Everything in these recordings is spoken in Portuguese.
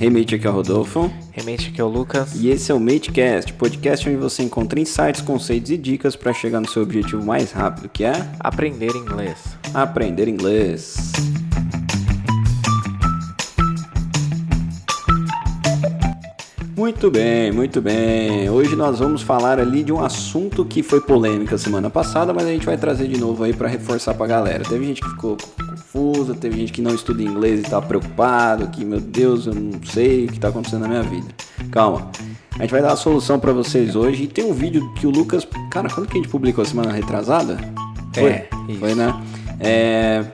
Hey mate, aqui é o Rodolfo. Remate aqui é o Lucas. E esse é o Matecast, podcast onde você encontra insights, conceitos e dicas para chegar no seu objetivo mais rápido, que é Aprender inglês. aprender inglês. Muito bem, muito bem. Hoje nós vamos falar ali de um assunto que foi polêmica semana passada, mas a gente vai trazer de novo aí para reforçar pra galera. Teve gente que ficou confusa, teve gente que não estuda inglês e tá preocupado, que meu Deus, eu não sei o que tá acontecendo na minha vida. Calma. A gente vai dar a solução para vocês hoje e tem um vídeo que o Lucas, cara, quando que a gente publicou semana retrasada? Foi? É, isso. Foi, né? É,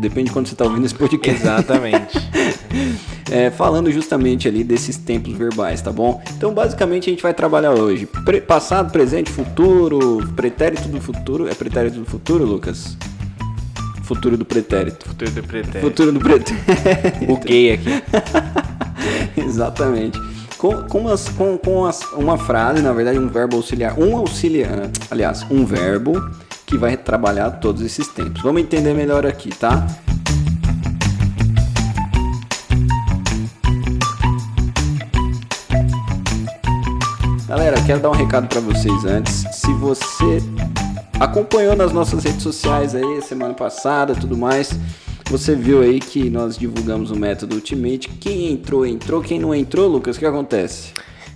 depende de quando você tá ouvindo esse podcast. Exatamente. É, falando justamente ali desses tempos verbais, tá bom? Então, basicamente, a gente vai trabalhar hoje pre- passado, presente, futuro, pretérito do futuro. É pretérito do futuro, Lucas? Futuro do pretérito. Futuro do pretérito. Futuro do pretérito. Buguei aqui. Exatamente. Com, com, umas- com- com as- uma frase, na verdade, um verbo auxiliar. Um auxiliar, aliás, um verbo que vai trabalhar todos esses tempos. Vamos entender melhor aqui, tá? Galera, quero dar um recado pra vocês antes. Se você acompanhou nas nossas redes sociais aí semana passada, tudo mais, você viu aí que nós divulgamos o método Ultimate. Quem entrou, entrou. Quem não entrou, Lucas, o que acontece?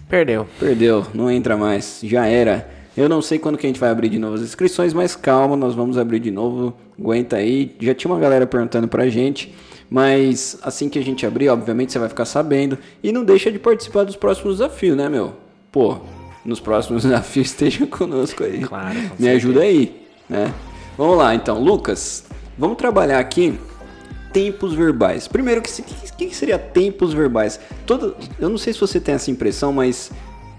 Perdeu. Perdeu, não entra mais, já era. Eu não sei quando que a gente vai abrir de novo as inscrições, mas calma, nós vamos abrir de novo. Aguenta aí. Já tinha uma galera perguntando pra gente, mas assim que a gente abrir, obviamente você vai ficar sabendo. E não deixa de participar dos próximos desafios, né, meu? Pô, nos próximos desafios esteja conosco aí. Claro, Me ajuda aí, né? Vamos lá, então, Lucas. Vamos trabalhar aqui tempos verbais. Primeiro, o que, que, que seria tempos verbais? Todo, eu não sei se você tem essa impressão, mas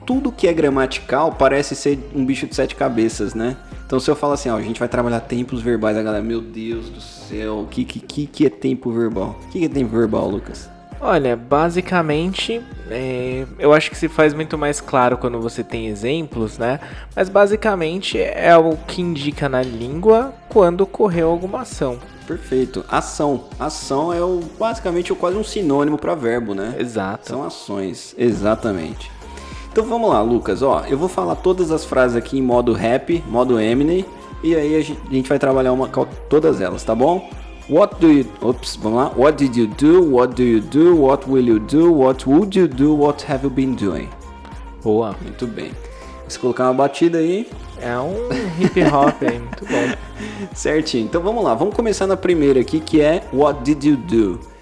tudo que é gramatical parece ser um bicho de sete cabeças, né? Então, se eu falo assim, ó, a gente vai trabalhar tempos verbais, a galera, meu Deus do céu, o que, que, que, que é tempo verbal? O que, que é tempo verbal, Lucas? Olha, basicamente, é, eu acho que se faz muito mais claro quando você tem exemplos, né? Mas basicamente é o que indica na língua quando ocorreu alguma ação. Perfeito. Ação. Ação é o, basicamente o quase um sinônimo para verbo, né? Exato. São ações, exatamente. Então vamos lá, Lucas. Ó, eu vou falar todas as frases aqui em modo rap, modo Eminem, e aí a gente, vai trabalhar uma, todas elas, tá bom? What do you, ops, vamos lá. What did you do? What do you do? What will you do? What would you do? What have you been doing? Boa. Muito bem. Se colocar uma batida aí, É um hip hop aí, muito bom. certinho. Então vamos lá. Vamos começar na primeira aqui, que é What did you do?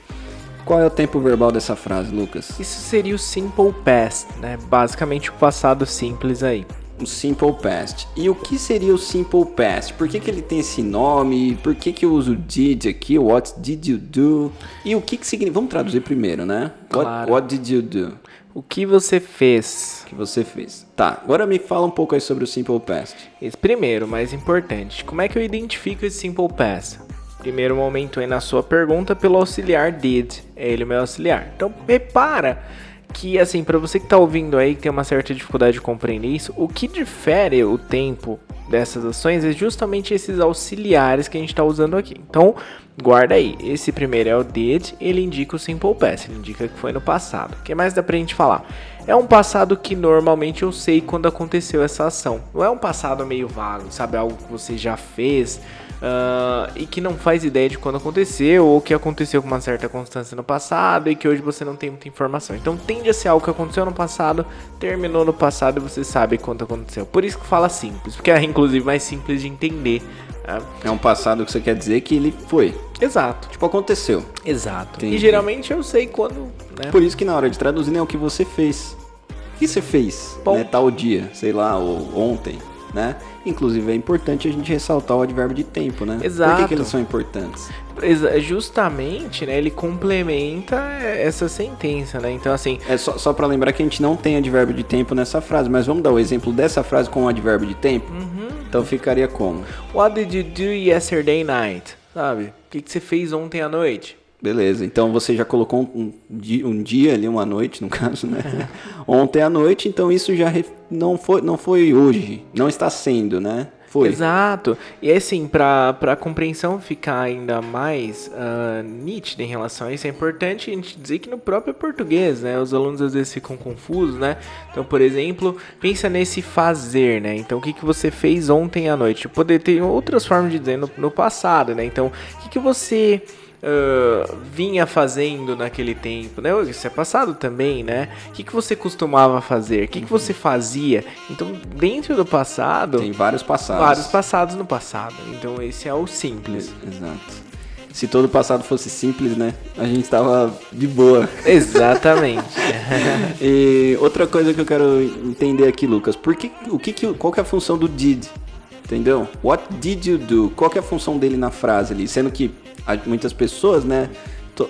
Qual é o tempo verbal dessa frase, Lucas? Isso seria o simple past, né? Basicamente o passado simples aí. O Simple Past. E o que seria o Simple Past? Por que, que ele tem esse nome? Por que, que eu uso did aqui? What did you do? E o que, que significa? Vamos traduzir primeiro, né? What, Claro. what did you do? O que você fez? que você fez? Tá, agora me fala um pouco aí sobre o Simple Past. Esse primeiro, mais importante, como é que eu identifico esse simple past? Primeiro momento aí na sua pergunta pelo auxiliar did, é ele o meu auxiliar. Então repara que assim, para você que tá ouvindo aí que tem uma certa dificuldade de compreender isso, o que difere o tempo dessas ações é justamente esses auxiliares que a gente está usando aqui. Então, guarda aí. Esse primeiro é o did, ele indica o simple past, ele indica que foi no passado. O que mais dá pra gente falar? É um passado que normalmente eu sei quando aconteceu essa ação. Não é um passado meio vago, sabe? Algo que você já fez ah, e que não faz ideia de quando aconteceu ou que aconteceu com uma certa constância no passado e que hoje você não tem muita informação. Então tende a ser algo que aconteceu no passado, terminou no passado e você sabe quando aconteceu. Por isso que fala simples, porque é inclusive mais simples de entender. né? É um passado que você quer dizer que ele foi. Exato, Tipo, aconteceu. exato. Entendi. E geralmente eu sei quando, né? Por isso que na hora de traduzir, né, o que você fez. O que você fez? Bom. Né, tal dia, sei lá, ou ontem, né? Inclusive é importante a gente ressaltar o advérbio de tempo, né? Por que, Exato. que eles são importantes? Justamente, né? Ele complementa essa sentença, né? Então, assim, É só, só para lembrar que a gente não tem advérbio de tempo nessa frase, mas vamos dar o exemplo dessa frase com o advérbio de tempo? Então ficaria como? What did you do yesterday night? Sabe? O que, que você fez ontem à noite? Beleza, então você já colocou um, um di- dia ali, uma noite, no caso, né? Ontem à noite, então isso já não, foi, não foi hoje, não está sendo, né? Foi. Exato. E assim, para a compreensão ficar ainda mais uh, nítida em relação a isso, é importante a gente dizer que no próprio português, né, os alunos às vezes ficam confusos, né? Então, por exemplo, pensa nesse fazer, né? Então, o que, que você fez ontem à noite? Poder ter outras formas de dizer no, no passado, né? Então, o que, que você uh, vinha fazendo naquele tempo, né? Isso é passado também, né? O que, que você costumava fazer? O que, que você fazia? Então, dentro do passado... Tem vários passados. Vários passados no passado. Então, esse é o simples. Exato. Se todo o passado fosse simples, né? A gente tava de boa. Exatamente. e outra coisa que eu quero entender aqui, Lucas, por que, o que, que qual que é a função do did? Entendeu? What did you do? Qual que é a função dele na frase ali? Sendo que muitas pessoas, né?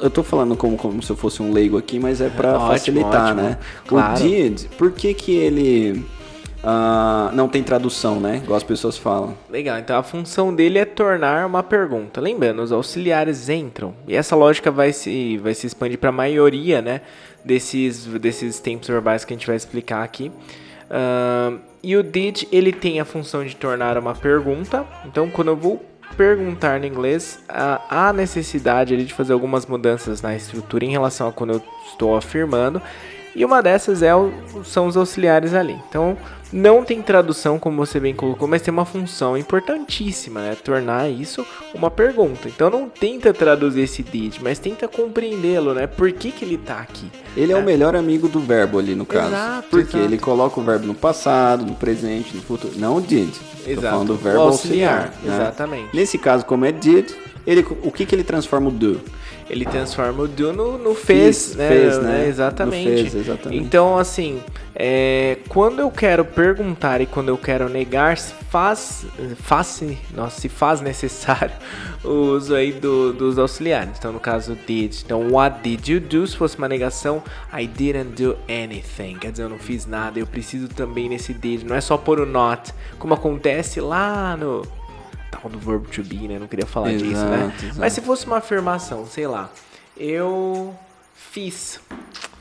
Eu tô falando como, como se eu fosse um leigo aqui, mas é para facilitar, ótimo. né? Claro. O did, por que que ele uh, não tem tradução, né? Igual as pessoas falam. Legal, então a função dele é tornar uma pergunta. Lembrando, os auxiliares entram. E essa lógica vai se, vai se expandir para a maioria, né? Desses, desses tempos verbais que a gente vai explicar aqui. Uh, e o did, ele tem a função de tornar uma pergunta. Então, quando eu vou perguntar no inglês, há necessidade de fazer algumas mudanças na estrutura em relação a quando eu estou afirmando. E uma dessas é o, são os auxiliares ali. Então, não tem tradução, como você bem colocou, mas tem uma função importantíssima, né? Tornar isso uma pergunta. Então, não tenta traduzir esse did, mas tenta compreendê-lo, né? Por que, que ele tá aqui? Ele é, é o melhor amigo do verbo ali, no caso. Exato, Porque exato. ele coloca o verbo no passado, no presente, no futuro. Não o did. Exato. Tô falando do verbo auxiliar. auxiliar né? Exatamente. Nesse caso, como é did, ele, o que, que ele transforma o do? Ele transforma o do no, no fez, né? Fez, né? Exatamente. Fez, exatamente. Então, assim, é, quando eu quero perguntar e quando eu quero negar, faz, faz, nossa, se faz necessário o uso aí do, dos auxiliares. Então, no caso, did. Então, what did you do? Se fosse uma negação, I didn't do anything. Quer dizer, eu não fiz nada. Eu preciso também nesse did. Não é só pôr o not, como acontece lá no tal do verbo to be, né? Não queria falar exato, disso, né? Exato. Mas se fosse uma afirmação, sei lá, eu fiz.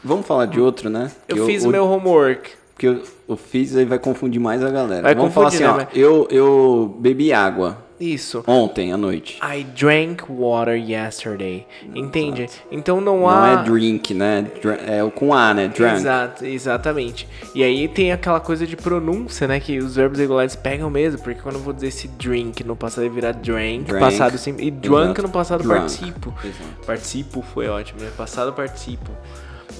Vamos falar de outro, né? Eu, eu fiz o meu homework. Porque eu, eu fiz aí vai confundir mais a galera. Vai Vamos falar assim, né? ó, eu, eu bebi água. Isso. Ontem à noite. I drank water yesterday. Entende? Exato. Então não há. Não é drink, né? É com A, né? Drunk. Exato, exatamente. E aí tem aquela coisa de pronúncia, né? Que os verbos regulares pegam mesmo. Porque quando eu vou dizer esse drink no passado, virar drank. Drank. Passado sim. E drunk Exato. no passado Drunk. participo. Exato. Participo foi ótimo, né? Passado participo.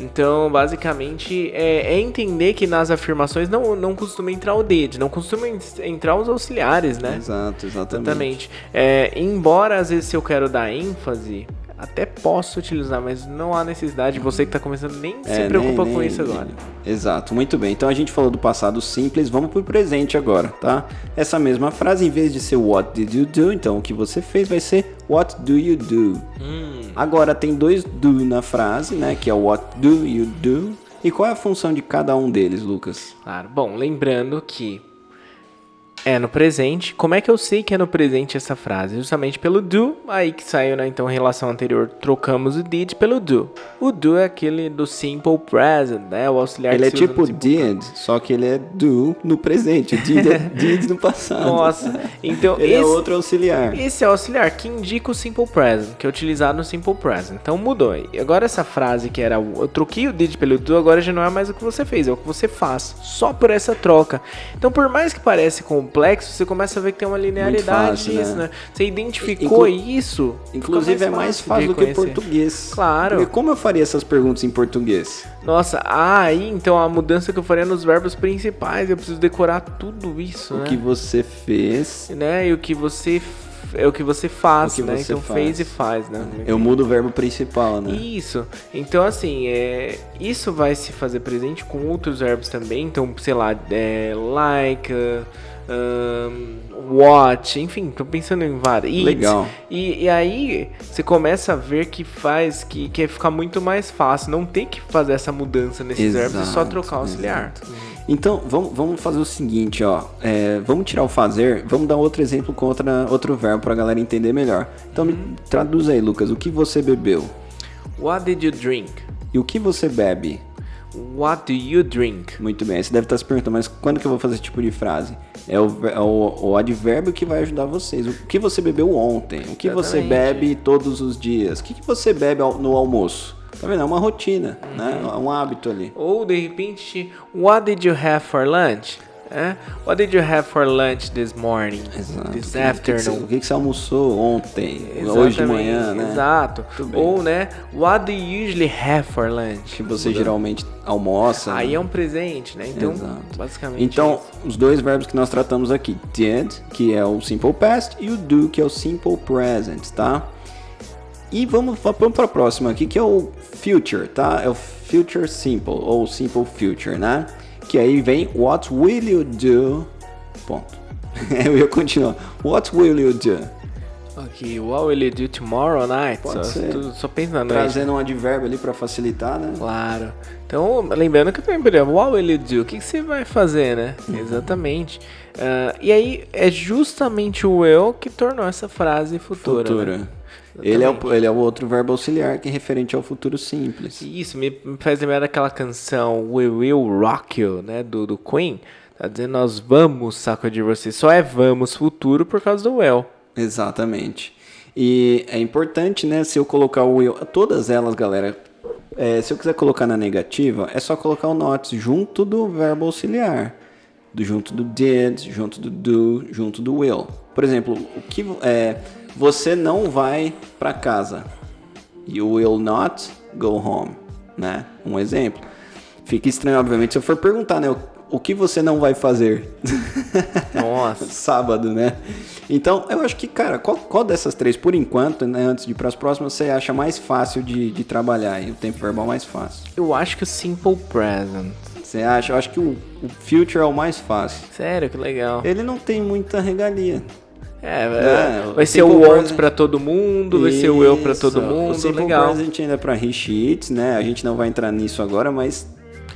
Então, basicamente, é, é, entender que nas afirmações não, não costuma entrar o did, não costuma entrar os auxiliares, né? Exato, exatamente. Exatamente. É, embora, às vezes, se eu quero dar ênfase, até posso utilizar, mas não há necessidade. Você que está começando nem é, se preocupa nem, com nem, isso agora. Exato, muito bem. Então a gente falou do passado simples, vamos para o presente agora, tá? Essa mesma frase, em vez de ser what did you do, então o que você fez vai ser what do you do. Hum. Agora tem dois do na frase, né? Que é o what do you do. E qual é a função de cada um deles, Lucas? Claro. Bom, lembrando que é no presente. Como é que eu sei que é no presente essa frase? Justamente pelo do, aí que saiu, né? Então, relação anterior, trocamos o did pelo do. O do é aquele do simple present, né? O auxiliar Ele é tipo did, só que ele é do no presente. O did é did no passado. Nossa, então ele é esse, é outro auxiliar. Esse é o auxiliar que indica o simple present, que é utilizado no simple present. Então mudou. E agora essa frase que era eu troquei o did pelo do, agora já não é mais o que você fez, é o que você faz. Só por essa troca. Então, por mais que pareça com complexo, você começa a ver que tem uma linearidade fácil, nisso, né? né? Você identificou Inclu isso. Inclusive é mais fácil do que o português. Claro. Porque como eu faria essas perguntas em português? Nossa, ah, aí então a mudança que eu faria nos verbos principais, eu preciso decorar tudo isso, o né? O que você fez, né? E o que você é o que você faz, que né? Você então faz. fez e faz, né? Eu mudo o verbo principal, né? Isso. Então, assim, é, isso vai se fazer presente com outros verbos também. Então, sei lá, é, like. Uh, um, watch, enfim, tô pensando em várias. Legal. E, e, aí você começa a ver que faz que, que ficar muito mais fácil. Não tem que fazer essa mudança nesses exato, verbos, é só trocar o auxiliar. Então, vamos, vamos fazer o seguinte, ó. É, vamos tirar o fazer, vamos dar outro exemplo com outra, outro verbo pra galera entender melhor. Então, me uhum. traduz aí, Lucas. O que você bebeu? What did you drink? E o que você bebe? What do you drink? Muito bem, você deve estar se perguntando, mas quando que eu vou fazer esse tipo de frase? É o, é o, o advérbio que vai ajudar vocês. O que você bebeu ontem? O que você Exatamente. bebe todos os dias? O que, que você bebe no almoço? Tá vendo? É uma rotina, né? É um hábito ali. Ou de repente, What did you have for lunch? É? What did you have for lunch this morning? Exato. This afternoon? o que que você almoçou ontem? Hoje de manhã, né? Exato. Ou, né? What do you usually have for lunch? Que você geralmente almoça. Aí né? é um presente, né? Então, Exato. basicamente. Então, isso. os dois verbos que nós tratamos aqui, did, que é o simple past, e o do, que é o simple present, tá? E vamos, vamos para a próxima aqui, que é o future, tá? É o future simple, ou simple future, né? Que aí vem what will you do? Ponto. Eu ia continuar. What will you do? Ok, what will you do tomorrow night? Pode só, tu- só pensa na noite. Trazendo um advérbio ali para facilitar, né? Claro. Então, lembrando que eu também what will you do? O que, que você vai fazer, né? Uhum. Exatamente. Ah, e aí, é justamente o will que tornou essa frase futura. Futura. né? Ele é, o, ele é o outro verbo auxiliar que é referente ao futuro simples. Isso, me, me faz lembrar daquela canção We Will Rock You, né? Do, do Queen. Tá dizendo, nós vamos sacudir você. Só é vamos futuro por causa do will. Exatamente. E é importante, né, se eu colocar o will, todas elas, galera, é, se eu quiser colocar na negativa, é só colocar o not junto do verbo auxiliar. Do, junto do did, junto do do, junto do will. Por exemplo, o que é, você não vai para casa. You will not go home, né? Um exemplo. Fica estranho, obviamente, se eu for perguntar, né, o, que você não vai fazer? Nossa. sábado, né? Então, eu acho que, cara, qual, qual dessas três, por enquanto, né, antes de ir para as próximas, você acha mais fácil de, de trabalhar e o tempo verbal mais fácil? Eu acho que o Simple Present. Você acha? Eu acho que o, o future é o mais fácil. Sério, que legal. Ele não tem muita regalia. É, É, vai o ser o Simple want Present- pra todo mundo, vai ser o eu pra todo Isso. mundo, O simple legal. present ainda é para he, she, it, né? A gente não vai entrar nisso agora, mas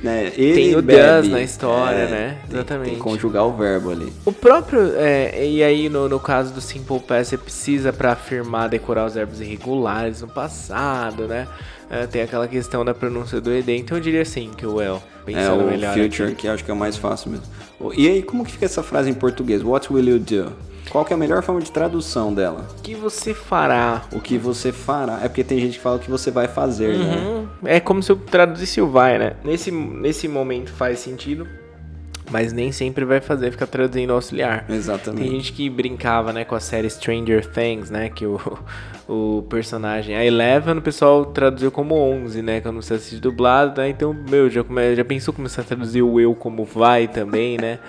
né, Tem o does na história, É, né? tem- Exatamente. Tem que conjugar o verbo ali. O próprio, é, e aí no, no caso do Simple Past, você precisa pra afirmar, decorar os verbos irregulares no passado, né? É, tem aquela questão da pronúncia do ED, então eu diria assim que o will, É pensando o melhor future, aqui. que acho que é o mais fácil mesmo. E aí, como que fica essa frase em português? What will you do? Qual que é a melhor forma de tradução dela? O que você fará? O que você fará? É porque tem gente que fala o que você vai fazer, né? Uhum. É como se eu traduzisse o vai, né? Nesse, nesse momento faz sentido, mas nem sempre vai fazer ficar traduzindo auxiliar. Tem Exatamente. gente que brincava, né, com a série Stranger Things, né, que o, o personagem, a Eleven, o pessoal traduziu como 11, né, quando você assiste dublado, né, então, meu, já, come, já pensou começar a traduzir o eu como vai também, né?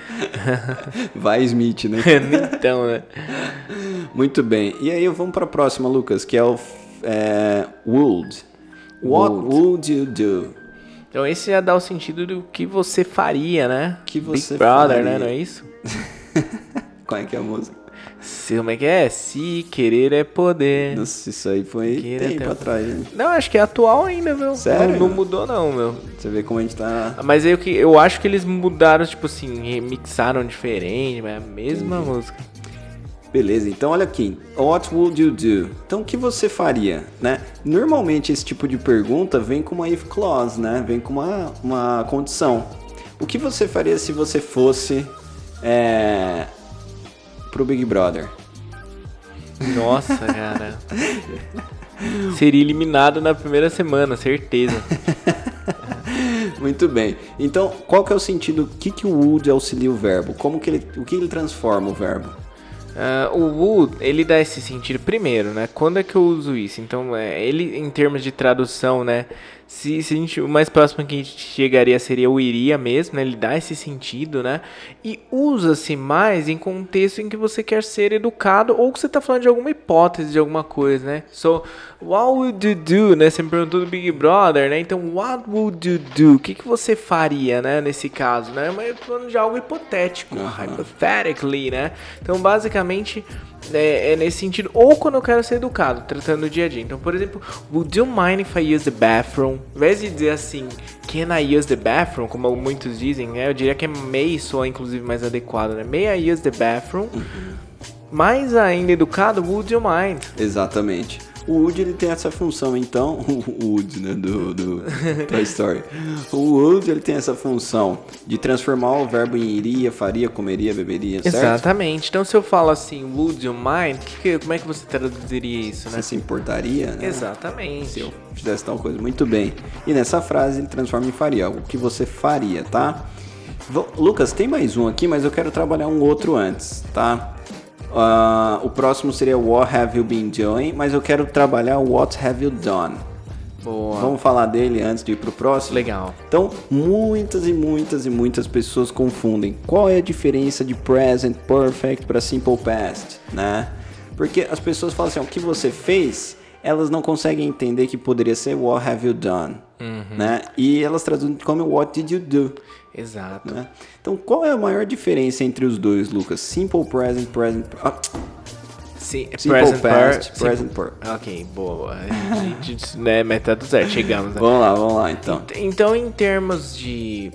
Vai Smith, né? então, né? Muito bem. E aí, vamos para a próxima, Lucas, que é o é, would. What Would. would you do? Então esse já dá o sentido do que você faria, né? Que você Big Brother, faria. né, não é isso? Qual é que é a música? Se, como é que é? Se querer é poder. Nossa, isso aí foi Queira tempo ter- atrás? Não, acho que é atual ainda, meu. Sério? Não, não mudou não, meu. Você vê como a gente tá... Mas eu, que, eu acho que eles mudaram, tipo assim, remixaram diferente, mas é a mesma música. Beleza, então olha aqui. What would you do? Então o que você faria, né? Normalmente esse tipo de pergunta vem com uma if clause, né? Vem com uma, uma condição. O que você faria se você fosse é, pro Big Brother? Nossa, cara. Seria eliminado na primeira semana, certeza. Muito bem. Então, qual que é o sentido? O que, que o would auxilia o verbo? Como que ele, o que ele transforma o verbo? Ah, o would, ele dá esse sentido primeiro, né? Quando é que eu uso isso? Então, é, ele em termos de tradução, né? Se, se a gente, o mais próximo que a gente chegaria seria o iria mesmo, né? Ele dá esse sentido, né? E usa-se mais em contexto em que você quer ser educado ou que você tá falando de alguma hipótese de alguma coisa, né? So, what would you do, né? Você me perguntou do Big Brother, né? Então, what would you do? O que, que você faria, né? Nesse caso, né? Mas eu tô falando de algo hipotético, hypothetically, né? Então, basicamente, é, é nesse sentido. Ou quando eu quero ser educado, tratando do dia a dia. Então, por exemplo, would you mind if I use the bathroom? Ao invés de dizer assim, can I use the bathroom? Como muitos dizem, né? Eu diria que é may soa, inclusive, mais adequado, né? May I use the bathroom? Mais ainda educado, would you mind? Exatamente. O Woody ele tem essa função, então, o Woody, né, do, do Toy Story. O Woody ele tem essa função de transformar o verbo em iria, faria, comeria, beberia, certo? Exatamente. Então se eu falo assim, would you mind, que como é que você traduziria isso, né? Você se importaria, né? Exatamente. Se eu fizesse tal coisa, muito bem. E nessa frase ele transforma em faria, algo que você faria, tá? Lucas, tem mais um aqui, mas eu quero trabalhar um outro antes, tá? Ah, o próximo seria What have you been doing? Mas eu quero trabalhar What have you done? Boa. Vamos falar dele antes de ir pro próximo? Legal. Então, muitas e muitas e muitas pessoas confundem qual é a diferença de present perfect para simple past, né? Porque as pessoas falam assim, o que você fez, elas não conseguem entender que poderia ser what have you done, né? E elas traduzem como what did you do, Exato. né? Então, qual é a maior diferença entre os dois, Lucas? Simple present, present, ah, Sim, simple present past, per, present per. Ok, boa. A gente, né, tá tudo certo, chegamos. Né? Vamos lá, vamos lá, então. Então, em termos de.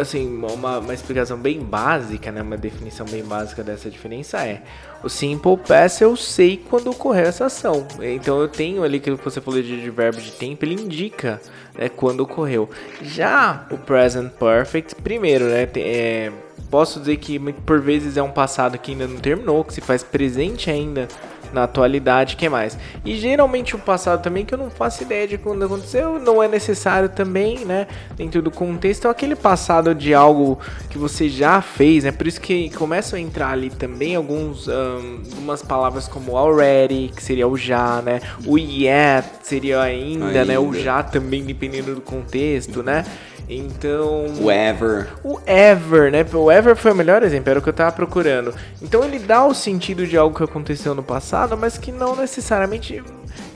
Assim, uma, uma explicação bem básica, né? Uma definição bem básica dessa diferença é: o simple past eu sei quando ocorreu essa ação. Então eu tenho ali que você falou de, verbo de tempo, ele indica né, quando ocorreu. Já o present perfect, primeiro, né? é, posso dizer que por vezes é um passado que ainda não terminou, que se faz presente ainda na atualidade, que mais? E geralmente o passado também que eu não faço ideia de quando aconteceu, não é necessário também, né? Dentro do contexto, é aquele passado de algo que você já fez, né? Por isso que começam a entrar ali também alguns ahn, algumas palavras como already, que seria o já, né? O yet seria ainda, né? O Ainda. já também dependendo do contexto, né? Então, O ever, o ever, né? O ever foi o melhor exemplo, era o que eu tava procurando. Então ele dá o sentido de algo que aconteceu no passado, mas que não necessariamente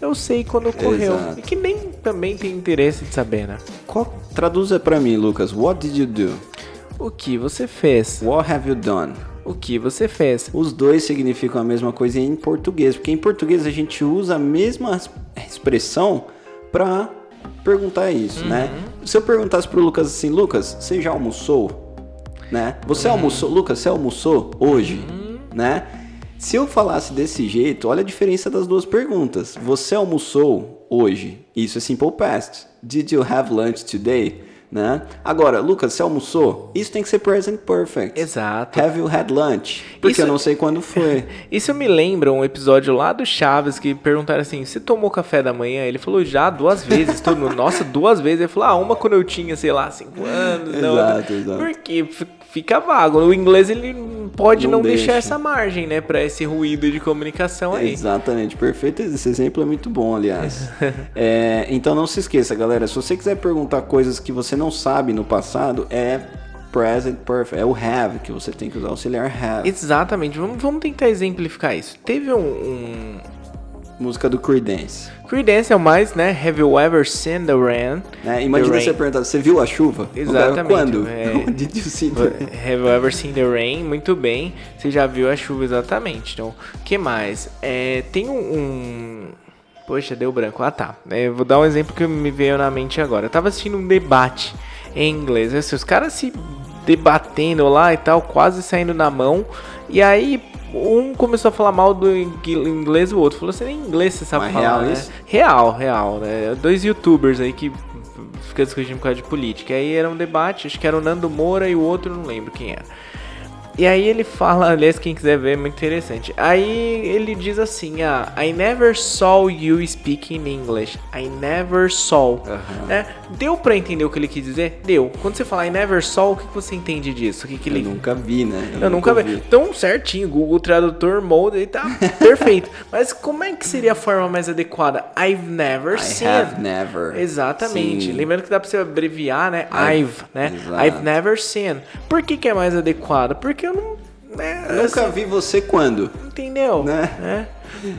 eu sei quando ocorreu. Exato. E que nem também tem interesse de saber, né? qual, traduza pra mim, Lucas, what did you do? O que você fez? What have you done? O que você fez? Os dois significam a mesma coisa em português, porque em português a gente usa a mesma es- expressão pra perguntar isso, né? Se eu perguntasse pro Lucas assim, Lucas, você já almoçou? Né? Você almoçou, Lucas, você almoçou hoje? Né? Se eu falasse desse jeito, olha a diferença das duas perguntas. Você almoçou hoje? Isso é simple past. Did you have lunch today? Né? Agora, Lucas, você almoçou? Isso tem que ser present perfect. Exato. Have you had lunch? Porque Isso- eu não sei quando foi. Isso me lembra um episódio lá do Chaves que perguntaram assim: você tomou café da manhã? Ele falou já duas vezes. Todo mundo, nossa, duas vezes. Ele falou: ah, uma quando eu tinha, sei lá, cinco anos. não, Exato, exato. Porque f- fica vago. O inglês ele pode Não não, deixar deixa. essa margem, né, pra esse ruído de comunicação aí. Exatamente, perfeito. Esse exemplo é muito bom, aliás. É, então não se esqueça, galera. Se você quiser perguntar coisas que você não sabe no passado, é present perfect. É o have que você tem que usar, auxiliar have. Exatamente. Vamos, vamos tentar exemplificar isso. Teve um, um... Música do Creedence. Creedence é o mais, né? Have you ever seen the rain? Né? Imagina The você perguntar, você viu a chuva? Exatamente, Quando? é. Did you see the rain? Have you ever seen the rain? Muito bem. Você já viu a chuva exatamente. Então, que mais? É, tem um, um- Poxa, deu branco. Ah, tá. É, vou dar um exemplo que me veio na mente agora. Eu tava assistindo um debate em inglês. Assim, os caras se debatendo lá e tal, quase saindo na mão. E aí, um começou a falar mal do ing- inglês, o outro falou assim: nem inglês você sabe Mas falar, real né? isso? Real, real, né? Dois youtubers aí que fica discutindo por causa de política. Aí era um debate, acho que era o Nando Moura e o outro, não lembro quem era. E aí ele fala, aliás, quem quiser ver, é muito interessante. Aí ele diz assim, ah, I never saw you speaking English. I never saw. Né? Deu pra entender o que ele quis dizer? Deu. Quando você fala I never saw, o que você entende disso? O que, que Eu ele... nunca vi, né? Eu nunca vi. Então, certinho, Google Tradutor Mode, ele tá perfeito. Mas como é que seria a forma mais adequada? I've never I seen. have never. Exatamente. Lembrando que dá pra você abreviar, né? I've- I've, né? Exato. I've never seen. Por que, que é mais adequado? Porque eu não. Né, Nunca assim, vi você quando? Entendeu? Né?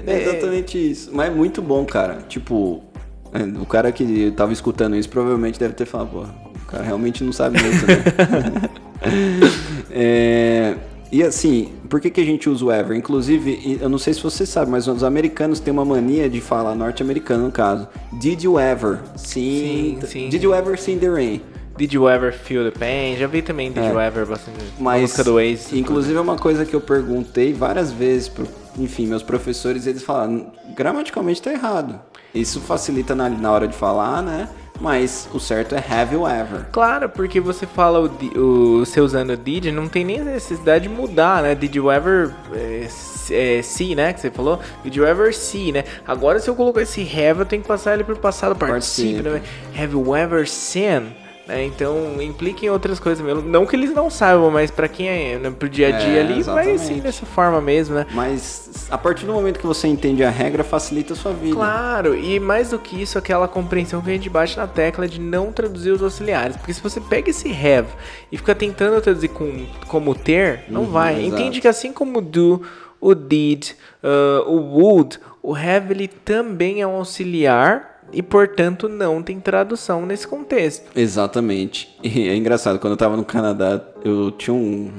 É. É exatamente isso. Mas é muito bom, cara. Tipo, é, o cara que tava escutando isso provavelmente deve ter falado, pô, o cara realmente não sabe muito, né? É, e assim, por que, que a gente usa o ever? Inclusive, eu não sei se você sabe, mas os americanos têm uma mania de falar, norte-americano no caso, did you ever? Sim, Sim, sim. Did you ever see the rain? Did you ever feel the pain? Já vi também Did É. you ever bastante. Mas, música do Waze. inclusive, é uma coisa que eu perguntei várias vezes pro, enfim, meus professores, eles falaram, gramaticalmente tá errado. Isso facilita na, na hora de falar, né? Mas o certo é have you ever. Claro, porque você fala o, o você usando did, não tem nem necessidade de mudar, né? Did you ever é, é, see, né? Que você falou? Did you ever see, né? Agora se eu colocar esse have, eu tenho que passar ele pro passado participio, né? Have you ever seen? Né? Então implica em outras coisas mesmo. Não que eles não saibam, mas pra quem é né, pro dia a dia É, ali, vai exatamente. sim dessa forma mesmo, né? Mas a partir do momento que você entende a regra, facilita a sua vida. Claro, e mais do que isso, aquela compreensão que a gente bate na tecla de não traduzir os auxiliares. Porque se você pega esse have e fica tentando traduzir com, como ter, não Uhum, vai. exato. Entende que assim como o do, o did, uh, o would, o have ele também é um auxiliar e, portanto, não tem tradução nesse contexto. Exatamente. E é engraçado, quando eu tava no Canadá, eu tinha um,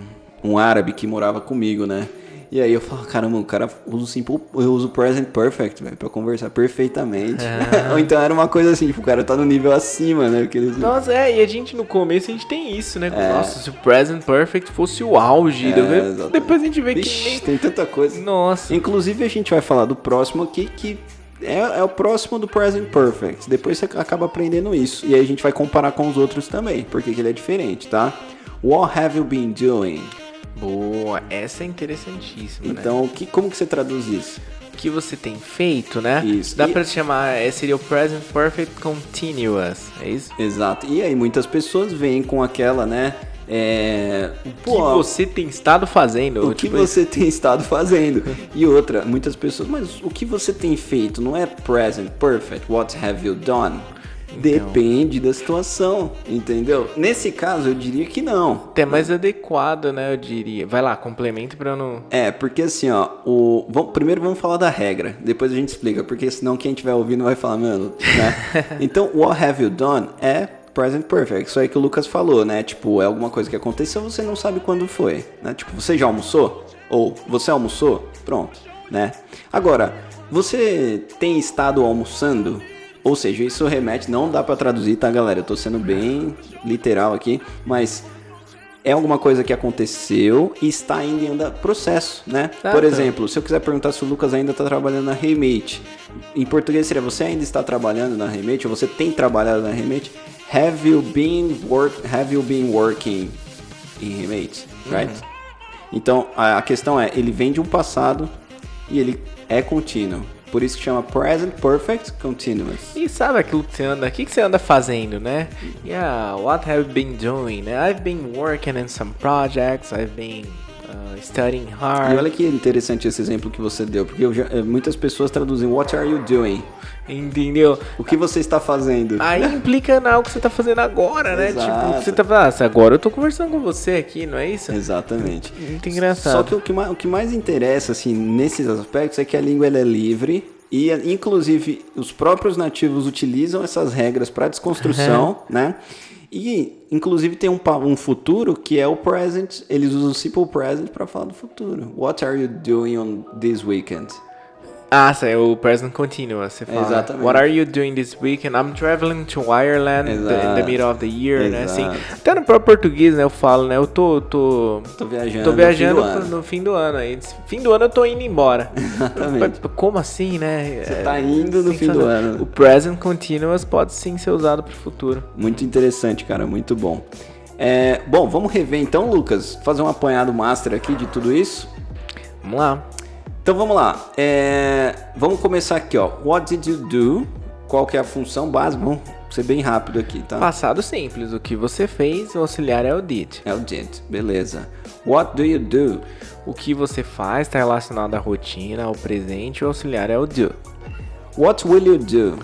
um árabe que morava comigo, né? E aí eu falava, caramba, o cara usa o simple, eu uso present perfect, velho, pra conversar perfeitamente. Ah. Ou então era uma coisa assim, tipo, o cara tá no nível acima, né? Eles... Nossa, é, e a gente no começo a gente tem isso, né? É. Nossa, se o present perfect fosse o auge, É, depois- a gente vê Vixe, que nem... tem tanta coisa. Nossa. Inclusive a gente vai falar do próximo aqui que é, é o próximo do Present Perfect. Depois você acaba aprendendo isso. E aí a gente vai comparar com os outros também, porque que ele é diferente, tá? What have you been doing? Boa, essa é interessantíssima, né? Então, que, como que você traduz isso? O que você tem feito, né? Isso. Dá E- pra chamar, é, seria o present perfect continuous, é isso? Exato. E aí muitas pessoas vêm com aquela, né? É, O que pô, você tem estado fazendo? o que Tipo, você tem estado fazendo? E outra, muitas pessoas, mas o que você tem feito não é present perfect. What have you done? Então. Depende da situação, entendeu? Nesse caso, eu diria que não. Até mais adequado, né? Eu diria. Vai lá, complemento pra eu não. É, porque assim, ó, o... vamos- primeiro vamos falar da regra, depois a gente explica, porque senão quem estiver ouvindo vai falar, mano, né? então, what have you done é present perfect, isso aí que o Lucas falou, né? Tipo, é alguma coisa que aconteceu, você não sabe quando foi, né? Tipo, você já almoçou? Ou você almoçou? Pronto, né? Agora, você tem estado almoçando? Ou seja, isso remete, não dá pra traduzir, tá, galera? Eu tô sendo bem literal aqui, mas é alguma coisa que aconteceu e está ainda em anda- processo, né? Por exemplo, se eu quiser perguntar se o Lucas ainda está trabalhando na Remate, em português seria você ainda está trabalhando na Remate ou você tem trabalhado na Remate? Have you been work Have you been working in Remate, right? Então a, questão é, ele vem de um passado e ele é contínuo. Por isso que chama present perfect continuous. E sabe aquilo que você anda? O que, que você anda fazendo, né? Yeah, what have you been doing? Né? I've been working in some projects, I've been studying E hard. olha que interessante esse exemplo que você deu, porque já- eh, muitas pessoas traduzem What are you doing? Entendeu? O que você está fazendo? Aí implica na algo que você tá fazendo agora, né? Exato. Tipo, você tá falando, ah, agora eu tô conversando com você aqui, não é isso? Exatamente. Muito engraçado. Só que o que, mais, o que mais interessa, assim, nesses aspectos é que a língua é livre e, inclusive, os próprios nativos utilizam essas regras para desconstrução, né? E, inclusive, tem um, um futuro que é o present. Eles usam simple present para falar do futuro. What are you doing on this weekend? Ah, sim, é o present continuous, você fala. Exatamente. What are you doing this weekend? I'm traveling to Ireland in the Exato. middle of the year, né? Assim, Exato. até no próprio português, né? Eu falo, né? Eu tô, tô, Tô viajando. tô no viajando fim do pro- ano. no fim do ano. Aí, fim do ano eu tô indo embora. Exatamente. Como assim, né? Você tá indo no fim do ano. O present continuous pode sim ser usado pro futuro. Muito interessante, cara, muito bom. É, bom, vamos rever então, Lucas, fazer um apanhado master aqui de tudo isso. Vamos lá. Então vamos lá. É, vamos começar aqui, ó. What did you do? Qual que é a função básica? Vamos ser bem rápido aqui, tá? Passado simples. O que você fez, o auxiliar é o did. É o did, beleza. What do you do? O que você faz está relacionado à rotina, ao presente, o auxiliar é o do. What will you do?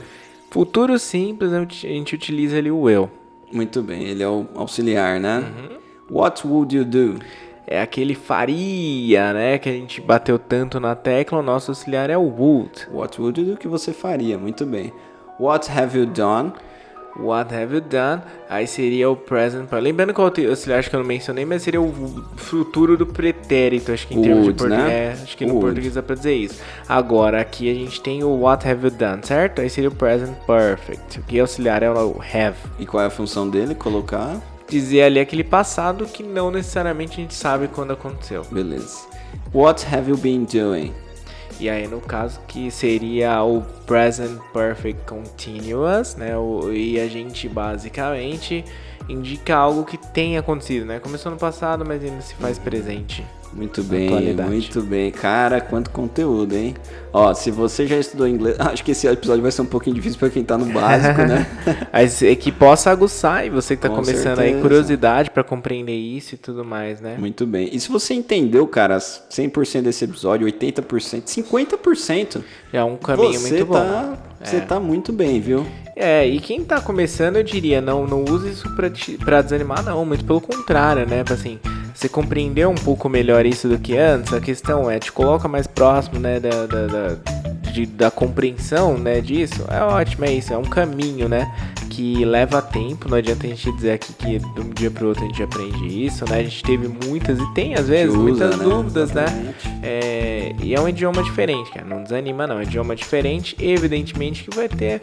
Futuro simples, a gente- utiliza ali o will. Muito bem, ele é o auxiliar, né? Uhum. What would you do? É aquele faria, né? Que a gente bateu tanto na tecla, o nosso auxiliar é o would. What would you do que você faria? Muito bem. What have you done? What have you done? Aí seria o present. Lembrando que o auxi- auxiliar acho que eu não mencionei, mas seria o futuro do pretérito. Acho que em termos de Would, português. né? É, acho que no Would. português dá pra dizer isso. Agora, aqui a gente tem o what have you done, certo? Aí seria o present perfect. O que auxiliar é o have. E qual é a função dele? Colocar. Dizer ali aquele passado que não necessariamente a gente sabe quando aconteceu. Beleza. What have you been doing? E aí, no caso, que seria o Present Perfect Continuous, né? E a gente basicamente indica algo que tem acontecido, né? Começou no passado, mas ainda se faz presente. Muito bem, muito bem. Cara, quanto conteúdo, hein? Ó, se você já estudou inglês, acho que esse episódio vai ser um pouquinho difícil para quem tá no básico, né? Mas é que possa aguçar e você que tá Com começando certeza. aí curiosidade para compreender isso e tudo mais, né? Muito bem. E se você entendeu, cara, 100% desse episódio, 80%, 50%, já é um caminho muito bom. Tá, é. Você tá muito bem, viu? É, e quem tá começando, eu diria, não, não use isso pra, te, pra desanimar, não. Muito pelo contrário, né? Assim, você compreender um pouco melhor isso do que antes, a questão é, te coloca mais próximo, né, da, da, da, de, da compreensão, né, disso, é ótimo, é isso, é um caminho, né, que leva tempo, não adianta a gente dizer aqui que de um dia pro outro a gente aprende isso, né, a gente teve muitas e tem às vezes usa, muitas né? dúvidas, né, é, e é um idioma diferente, cara, não desanima não, é um idioma diferente, evidentemente que vai ter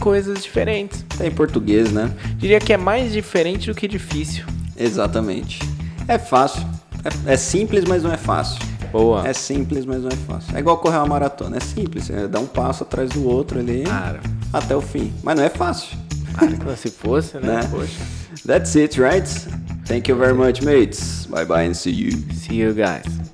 coisas diferentes. É em português, né? Diria que é mais diferente do que difícil. Exatamente. É fácil. É, é, simples, mas não é fácil. Boa. É simples, mas não é fácil. É igual correr uma maratona. É simples. É dar um passo atrás do outro ali Cara. até o fim. Mas não é fácil. Cara, se fosse, né? né? Poxa. That's it, right? Thank you very much, mates. Bye bye and see you. See you guys.